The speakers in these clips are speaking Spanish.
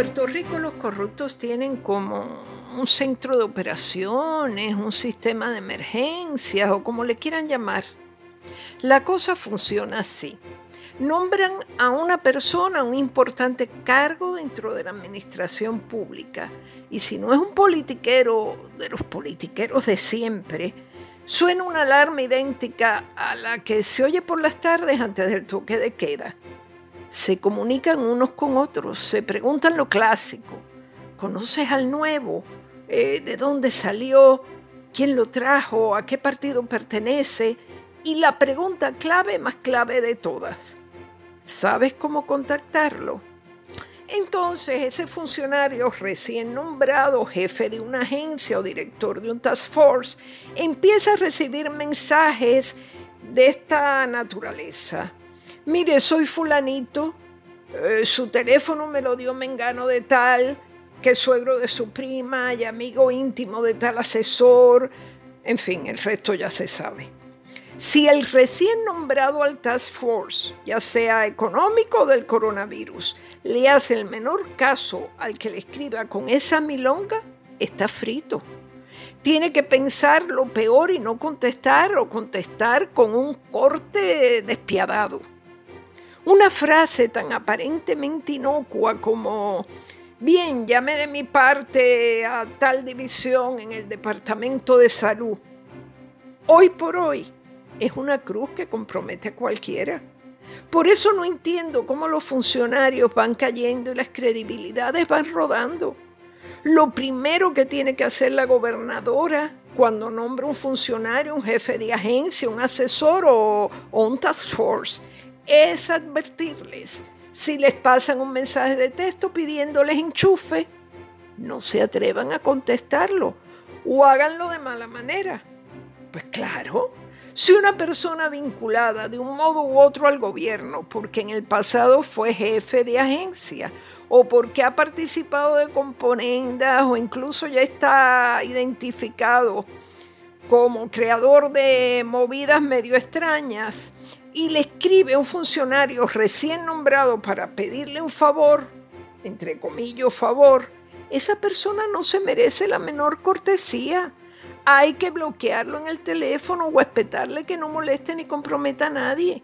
Puerto Rico los corruptos tienen como un centro de operaciones, un sistema de emergencias o como le quieran llamar. La cosa funciona así. Nombran a una persona un importante cargo dentro de la administración pública y si no es un politiquero de los politiqueros de siempre, suena una alarma idéntica a la que se oye por las tardes antes del toque de queda. Se comunican unos con otros, se preguntan lo clásico. ¿Conoces al nuevo? Eh, ¿De dónde salió? ¿Quién lo trajo? ¿A qué partido pertenece? Y la pregunta clave más clave de todas. ¿Sabes cómo contactarlo? Entonces ese funcionario recién nombrado jefe de una agencia o director de un task force empieza a recibir mensajes de esta naturaleza. Mire, soy fulanito, eh, su teléfono me lo dio Mengano de tal, que suegro de su prima y amigo íntimo de tal asesor, en fin, el resto ya se sabe. Si el recién nombrado al Task Force, ya sea económico o del coronavirus, le hace el menor caso al que le escriba con esa milonga, está frito. Tiene que pensar lo peor y no contestar o contestar con un corte despiadado. Una frase tan aparentemente inocua como, bien, llame de mi parte a tal división en el Departamento de Salud. Hoy por hoy, es una cruz que compromete a cualquiera. Por eso no entiendo cómo los funcionarios van cayendo y las credibilidades van rodando. Lo primero que tiene que hacer la gobernadora cuando nombra un funcionario, un jefe de agencia, un asesor o, o un task force es advertirles. Si les pasan un mensaje de texto pidiéndoles enchufe, no se atrevan a contestarlo o háganlo de mala manera. Pues claro, si una persona vinculada de un modo u otro al gobierno, porque en el pasado fue jefe de agencia, o porque ha participado de componendas, o incluso ya está identificado como creador de movidas medio extrañas, y le escribe un funcionario recién nombrado para pedirle un favor, entre comillas favor, esa persona no se merece la menor cortesía hay que bloquearlo en el teléfono o espetarle que no moleste ni comprometa a nadie.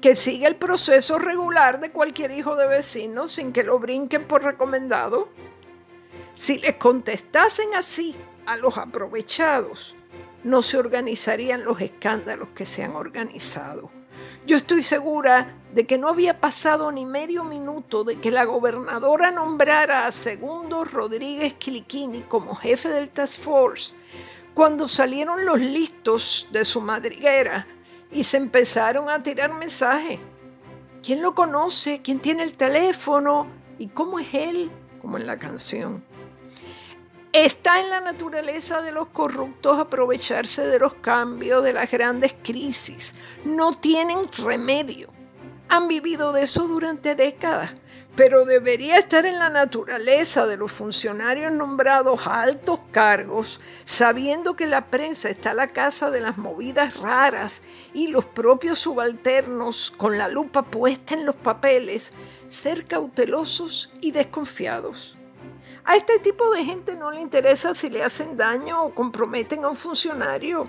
Que siga el proceso regular de cualquier hijo de vecino sin que lo brinquen por recomendado. Si les contestasen así a los aprovechados, no se organizarían los escándalos que se han organizado. Yo estoy segura de que no había pasado ni medio minuto de que la gobernadora nombrara a Segundo Rodríguez Quiliquini como jefe del Task Force cuando salieron los listos de su madriguera y se empezaron a tirar mensajes. ¿Quién lo conoce? ¿Quién tiene el teléfono? ¿Y cómo es él? Como en la canción. Está en la naturaleza de los corruptos aprovecharse de los cambios, de las grandes crisis. No tienen remedio. Han vivido de eso durante décadas, pero debería estar en la naturaleza de los funcionarios nombrados a altos cargos, sabiendo que la prensa está a la casa de las movidas raras y los propios subalternos, con la lupa puesta en los papeles, ser cautelosos y desconfiados. A este tipo de gente no le interesa si le hacen daño o comprometen a un funcionario.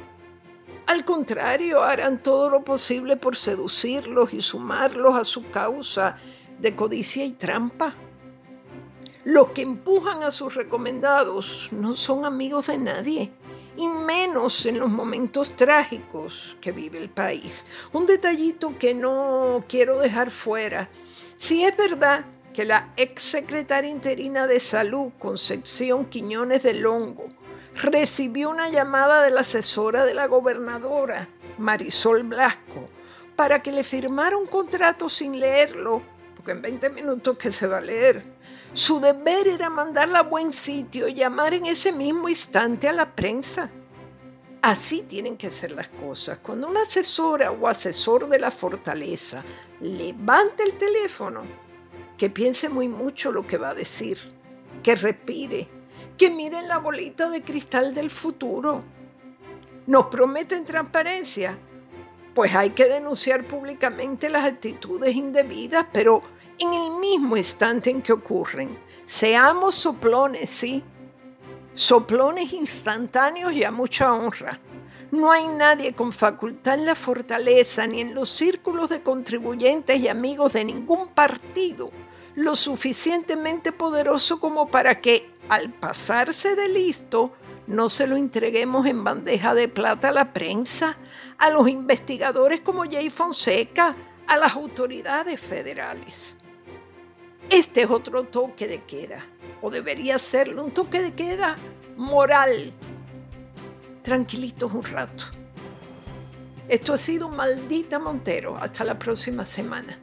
Al contrario, harán todo lo posible por seducirlos y sumarlos a su causa de codicia y trampa. Los que empujan a sus recomendados no son amigos de nadie, y menos en los momentos trágicos que vive el país. Un detallito que no quiero dejar fuera. Si es verdad que la ex secretaria interina de Salud, Concepción Quiñones de Longo, recibió una llamada de la asesora de la gobernadora, Marisol Blasco, para que le firmara un contrato sin leerlo, porque en 20 minutos que se va a leer. Su deber era mandarla a buen sitio y llamar en ese mismo instante a la prensa. Así tienen que ser las cosas. Cuando una asesora o asesor de la fortaleza levanta el teléfono, que piense muy mucho lo que va a decir, que respire, que mire la bolita de cristal del futuro. Nos prometen transparencia, pues hay que denunciar públicamente las actitudes indebidas, pero en el mismo instante en que ocurren. Seamos soplones, ¿sí? Soplones instantáneos y a mucha honra. No hay nadie con facultad en la fortaleza ni en los círculos de contribuyentes y amigos de ningún partido lo suficientemente poderoso como para que, al pasarse de listo, no se lo entreguemos en bandeja de plata a la prensa, a los investigadores como Jay Fonseca, a las autoridades federales. Este es otro toque de queda, o debería serlo, un toque de queda moral. Tranquilitos un rato. Esto ha sido Maldita Montero. Hasta la próxima semana.